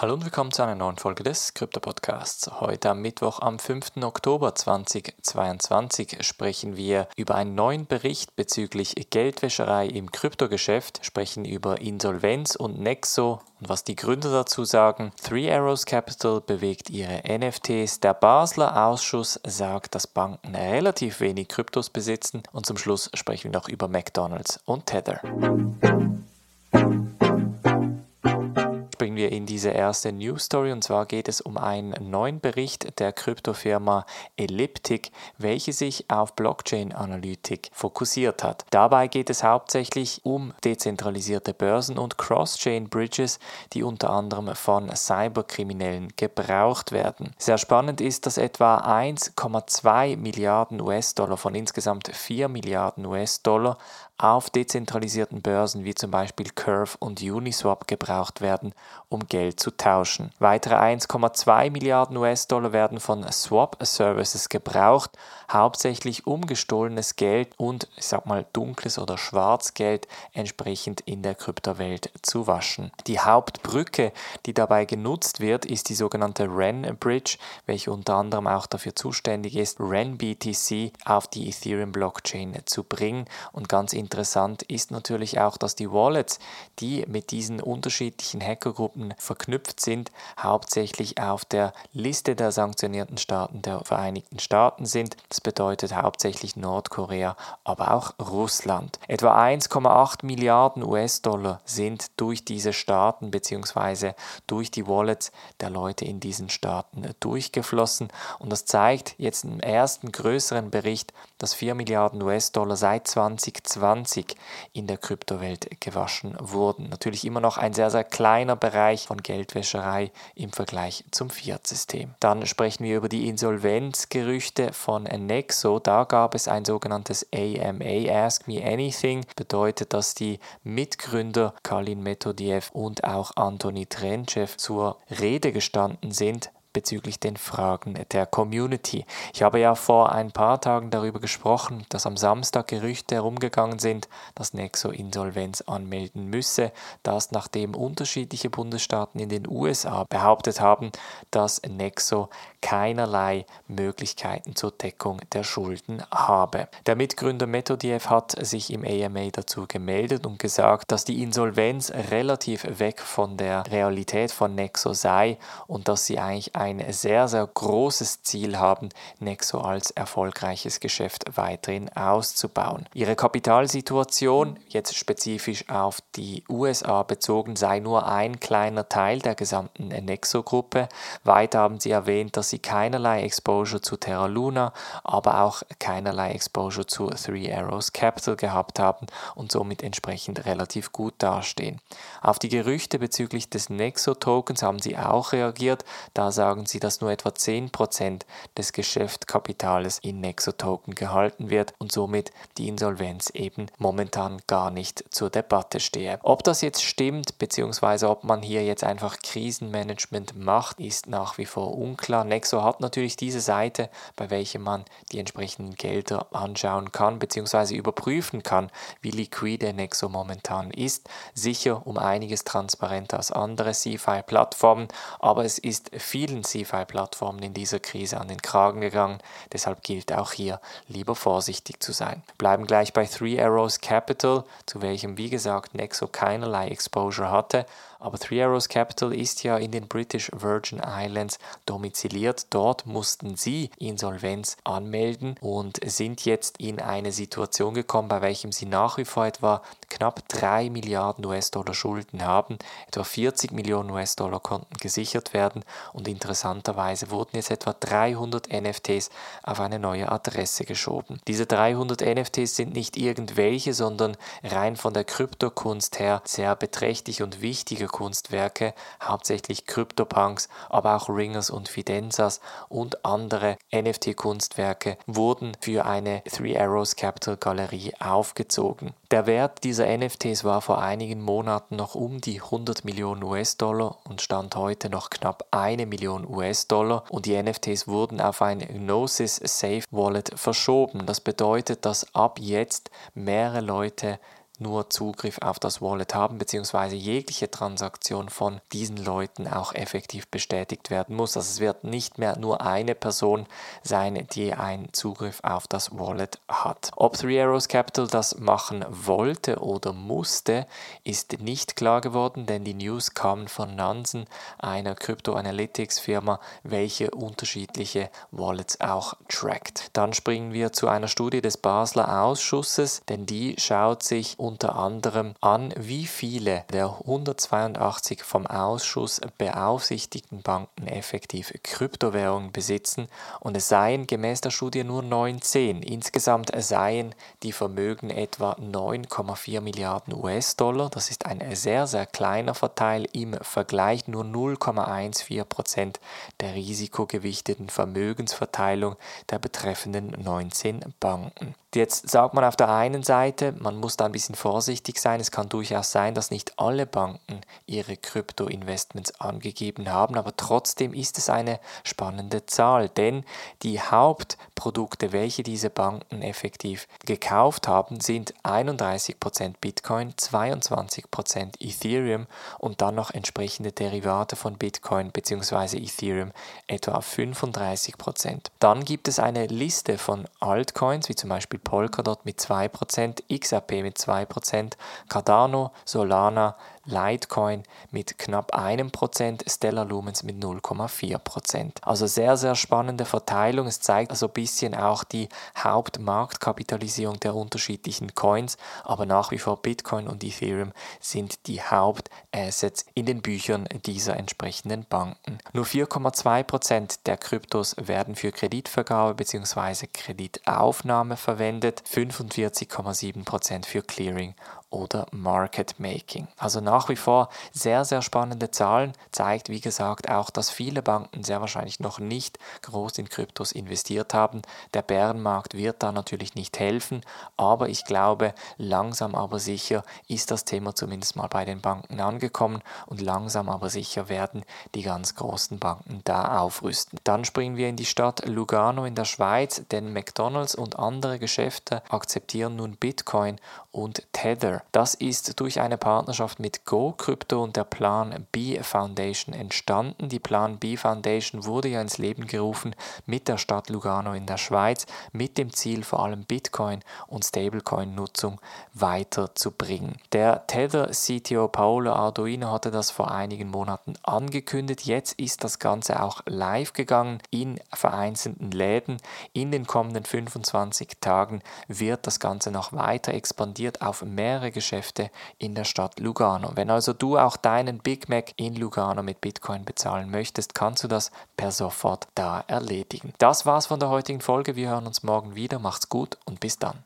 Hallo und willkommen zu einer neuen Folge des Krypto-Podcasts. Heute am Mittwoch, am 5. Oktober 2022, sprechen wir über einen neuen Bericht bezüglich Geldwäscherei im Kryptogeschäft, sprechen über Insolvenz und Nexo und was die Gründer dazu sagen. Three Arrows Capital bewegt ihre NFTs. Der Basler Ausschuss sagt, dass Banken relativ wenig Kryptos besitzen. Und zum Schluss sprechen wir noch über McDonald's und Tether wir in diese erste News Story und zwar geht es um einen neuen Bericht der Kryptofirma Elliptic, welche sich auf Blockchain-Analytik fokussiert hat. Dabei geht es hauptsächlich um dezentralisierte Börsen und Cross-Chain-Bridges, die unter anderem von Cyberkriminellen gebraucht werden. Sehr spannend ist, dass etwa 1,2 Milliarden US-Dollar von insgesamt 4 Milliarden US-Dollar auf dezentralisierten Börsen wie zum Beispiel Curve und Uniswap gebraucht werden, um Geld zu tauschen. Weitere 1,2 Milliarden US-Dollar werden von Swap-Services gebraucht, hauptsächlich um gestohlenes Geld und, ich sag mal, dunkles oder Schwarzgeld entsprechend in der Kryptowelt zu waschen. Die Hauptbrücke, die dabei genutzt wird, ist die sogenannte REN Bridge, welche unter anderem auch dafür zuständig ist, REN BTC auf die Ethereum Blockchain zu bringen und ganz interessant ist natürlich auch, dass die Wallets, die mit diesen unterschiedlichen Hackergruppen verknüpft sind, hauptsächlich auf der Liste der sanktionierten Staaten der Vereinigten Staaten sind. Das bedeutet hauptsächlich Nordkorea, aber auch Russland. Etwa 1,8 Milliarden US-Dollar sind durch diese Staaten bzw. durch die Wallets der Leute in diesen Staaten durchgeflossen. Und das zeigt jetzt im ersten größeren Bericht, dass 4 Milliarden US-Dollar seit 2020 20 in der Kryptowelt gewaschen wurden. Natürlich immer noch ein sehr, sehr kleiner Bereich von Geldwäscherei im Vergleich zum Fiat-System. Dann sprechen wir über die Insolvenzgerüchte von Nexo. Da gab es ein sogenanntes AMA, Ask Me Anything, bedeutet, dass die Mitgründer Kalin Metodiev und auch Antoni Trenchev zur Rede gestanden sind bezüglich den Fragen der Community. Ich habe ja vor ein paar Tagen darüber gesprochen, dass am Samstag Gerüchte herumgegangen sind, dass Nexo Insolvenz anmelden müsse, das nachdem unterschiedliche Bundesstaaten in den USA behauptet haben, dass Nexo keinerlei Möglichkeiten zur Deckung der Schulden habe. Der Mitgründer Metodiev hat sich im AMA dazu gemeldet und gesagt, dass die Insolvenz relativ weg von der Realität von Nexo sei und dass sie eigentlich ein sehr, sehr großes Ziel haben, Nexo als erfolgreiches Geschäft weiterhin auszubauen. Ihre Kapitalsituation, jetzt spezifisch auf die USA bezogen, sei nur ein kleiner Teil der gesamten Nexo-Gruppe. Weiter haben sie erwähnt, dass sie keinerlei Exposure zu Terra Luna, aber auch keinerlei Exposure zu Three Arrows Capital gehabt haben und somit entsprechend relativ gut dastehen. Auf die Gerüchte bezüglich des Nexo-Tokens haben sie auch reagiert. Da sagen sagen sie, dass nur etwa 10% des Geschäftskapitales in Nexo-Token gehalten wird und somit die Insolvenz eben momentan gar nicht zur Debatte stehe. Ob das jetzt stimmt, beziehungsweise ob man hier jetzt einfach Krisenmanagement macht, ist nach wie vor unklar. Nexo hat natürlich diese Seite, bei welcher man die entsprechenden Gelder anschauen kann, beziehungsweise überprüfen kann, wie liquide Nexo momentan ist. Sicher um einiges transparenter als andere CFI-Plattformen, aber es ist vielen vielen CFI-Plattformen in dieser Krise an den Kragen gegangen, deshalb gilt auch hier lieber vorsichtig zu sein. Bleiben gleich bei Three Arrows Capital, zu welchem wie gesagt Nexo keinerlei Exposure hatte, aber Three Arrows Capital ist ja in den British Virgin Islands domiziliert. Dort mussten sie Insolvenz anmelden und sind jetzt in eine Situation gekommen, bei welchem sie nach wie vor etwa knapp 3 Milliarden US-Dollar Schulden haben. Etwa 40 Millionen US-Dollar konnten gesichert werden und interessanterweise wurden jetzt etwa 300 NFTs auf eine neue Adresse geschoben. Diese 300 NFTs sind nicht irgendwelche, sondern rein von der Kryptokunst her sehr beträchtlich und wichtige Kunstwerke, hauptsächlich CryptoPunks, aber auch Ringers und Fidenzas und andere NFT-Kunstwerke wurden für eine Three Arrows Capital Galerie aufgezogen. Der Wert dieser NFTs war vor einigen Monaten noch um die 100 Millionen US-Dollar und stand heute noch knapp eine Million US-Dollar und die NFTs wurden auf ein Gnosis Safe Wallet verschoben. Das bedeutet, dass ab jetzt mehrere Leute nur Zugriff auf das Wallet haben, beziehungsweise jegliche Transaktion von diesen Leuten auch effektiv bestätigt werden muss. Also es wird nicht mehr nur eine Person sein, die einen Zugriff auf das Wallet hat. Ob Three Arrows Capital das machen wollte oder musste, ist nicht klar geworden, denn die News kamen von Nansen, einer Crypto Analytics Firma, welche unterschiedliche Wallets auch trackt. Dann springen wir zu einer Studie des Basler Ausschusses, denn die schaut sich unter anderem an, wie viele der 182 vom Ausschuss beaufsichtigten Banken effektiv Kryptowährungen besitzen und es seien gemäß der Studie nur 19. Insgesamt seien die Vermögen etwa 9,4 Milliarden US-Dollar. Das ist ein sehr, sehr kleiner Verteil im Vergleich nur 0,14 Prozent der risikogewichteten Vermögensverteilung der betreffenden 19 Banken. Jetzt sagt man auf der einen Seite, man muss da ein bisschen vorsichtig sein. Es kann durchaus sein, dass nicht alle Banken ihre Krypto-Investments angegeben haben, aber trotzdem ist es eine spannende Zahl, denn die Hauptprodukte, welche diese Banken effektiv gekauft haben, sind 31% Bitcoin, 22% Ethereum und dann noch entsprechende Derivate von Bitcoin bzw. Ethereum etwa 35%. Dann gibt es eine Liste von Altcoins, wie zum Beispiel Polkadot mit 2%, XRP mit 2%, Cardano, Solana, Litecoin mit knapp einem Prozent, Stellar Lumens mit 0,4 Prozent. Also sehr, sehr spannende Verteilung. Es zeigt also ein bisschen auch die Hauptmarktkapitalisierung der unterschiedlichen Coins, aber nach wie vor Bitcoin und Ethereum sind die Hauptassets in den Büchern dieser entsprechenden Banken. Nur 4,2 Prozent der Kryptos werden für Kreditvergabe bzw. Kreditaufnahme verwendet, 45,7 Prozent für Clearing oder Market Making. Also nach wie vor sehr, sehr spannende Zahlen, zeigt wie gesagt auch, dass viele Banken sehr wahrscheinlich noch nicht groß in Kryptos investiert haben. Der Bärenmarkt wird da natürlich nicht helfen, aber ich glaube, langsam aber sicher ist das Thema zumindest mal bei den Banken angekommen und langsam aber sicher werden die ganz großen Banken da aufrüsten. Dann springen wir in die Stadt Lugano in der Schweiz, denn McDonald's und andere Geschäfte akzeptieren nun Bitcoin und Tether das ist durch eine Partnerschaft mit Go Crypto und der Plan B Foundation entstanden. Die Plan B Foundation wurde ja ins Leben gerufen mit der Stadt Lugano in der Schweiz mit dem Ziel vor allem Bitcoin und Stablecoin Nutzung weiterzubringen. Der Tether CTO Paolo Arduino hatte das vor einigen Monaten angekündigt. Jetzt ist das Ganze auch live gegangen in vereinzelten Läden. In den kommenden 25 Tagen wird das Ganze noch weiter expandiert auf mehrere Geschäfte in der Stadt Wenn also du auch deinen Big Mac in Lugano mit Bitcoin bezahlen möchtest, kannst du das per sofort da erledigen. Das war's von der heutigen Folge. Wir hören uns morgen wieder. Macht's gut und bis dann.